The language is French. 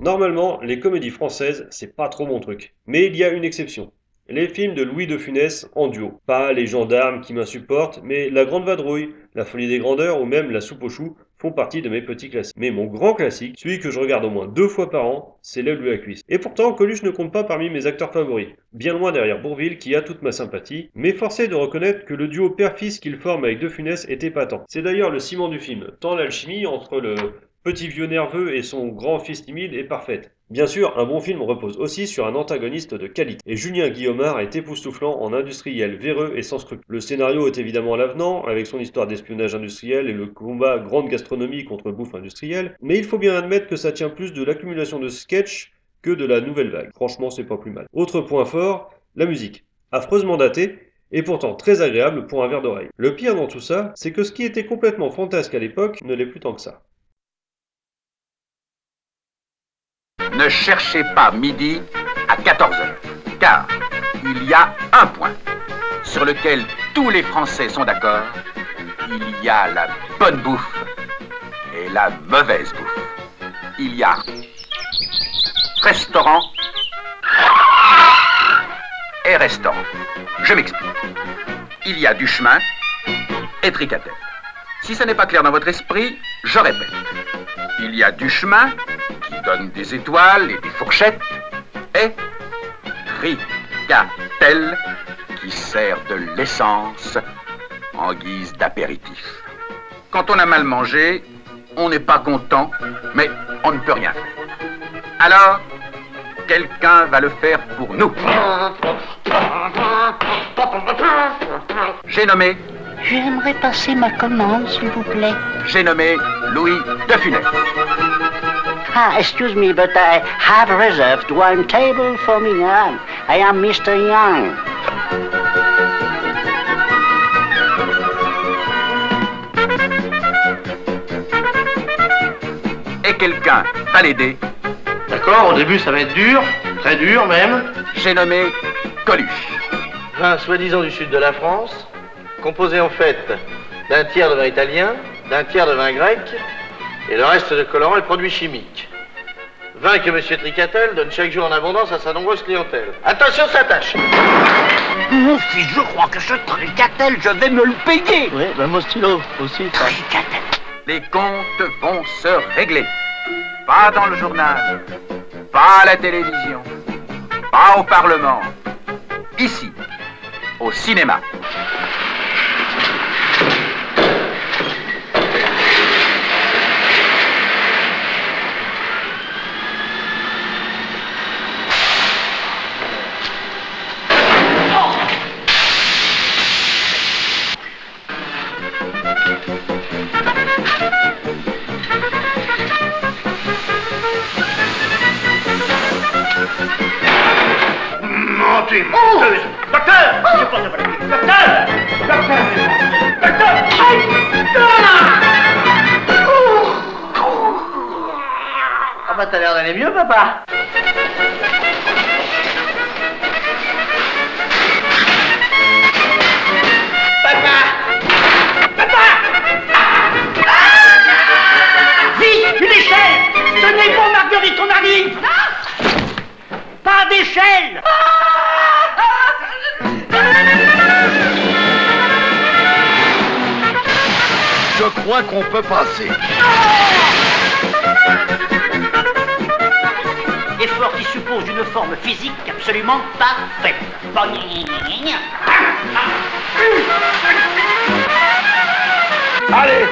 Normalement, les comédies françaises, c'est pas trop mon truc. Mais il y a une exception. Les films de Louis de Funès en duo. Pas les gendarmes qui m'insupportent, mais La Grande Vadrouille, La Folie des Grandeurs ou même La Soupe aux Choux font partie de mes petits classiques. Mais mon grand classique, celui que je regarde au moins deux fois par an, c'est L'aile de la cuisse. Et pourtant, Coluche ne compte pas parmi mes acteurs favoris, bien loin derrière Bourville qui a toute ma sympathie, mais forcé de reconnaître que le duo père-fils qu'il forme avec De Funès était patent. C'est d'ailleurs le ciment du film, tant l'alchimie entre le petit vieux nerveux et son grand fils timide est parfaite. Bien sûr, un bon film repose aussi sur un antagoniste de qualité. Et Julien Guillaumard est époustouflant en industriel, véreux et sans scrupules. Le scénario est évidemment l'avenant, avec son histoire d'espionnage industriel et le combat grande gastronomie contre bouffe industrielle, mais il faut bien admettre que ça tient plus de l'accumulation de sketchs que de la nouvelle vague. Franchement, c'est pas plus mal. Autre point fort, la musique. Affreusement datée, et pourtant très agréable pour un verre d'oreille. Le pire dans tout ça, c'est que ce qui était complètement fantasque à l'époque ne l'est plus tant que ça. Ne cherchez pas midi à 14h, car il y a un point sur lequel tous les Français sont d'accord. Il y a la bonne bouffe et la mauvaise bouffe. Il y a restaurant et restaurant. Je m'explique. Il y a du chemin et tricatelle. Si ce n'est pas clair dans votre esprit, je répète. Il y a du chemin qui donne des étoiles et des fourchettes et tricatelle qui sert de l'essence en guise d'apéritif. Quand on a mal mangé, on n'est pas content, mais on ne peut rien faire. Alors, quelqu'un va le faire pour nous. J'ai nommé, J'aimerais passer ma commande, s'il vous plaît. j'ai nommé Louis de Funès. Ah, excuse me, but I have reserved one table for me. I am Mr. Young. Et quelqu'un va l'aider. D'accord, au début ça va être dur, très dur même. J'ai nommé Coluche. Vin soi-disant du sud de la France, composé en fait d'un tiers de vin italien, d'un tiers de vin grec, et le reste de colorants et produits chimiques. Vin que M. Tricatel donne chaque jour en abondance à sa nombreuse clientèle. Attention, ça tâche Mon fils, je crois que ce tricatel, je vais me le payer. Oui, ben mon stylo aussi, ça. Tricatel. Les comptes vont se régler. Pas dans le journal, pas à la télévision, pas au Parlement. Ici, au cinéma. Menteuse Docteur Je pense pas Docteur Docteur Docteur Ah bah t'as l'air d'aller mieux, papa. Vite, une échelle. Tenez bon, Marguerite, on arrive Pas d'échelle Je crois qu'on peut passer. Effort qui suppose une forme physique absolument parfaite. Allez!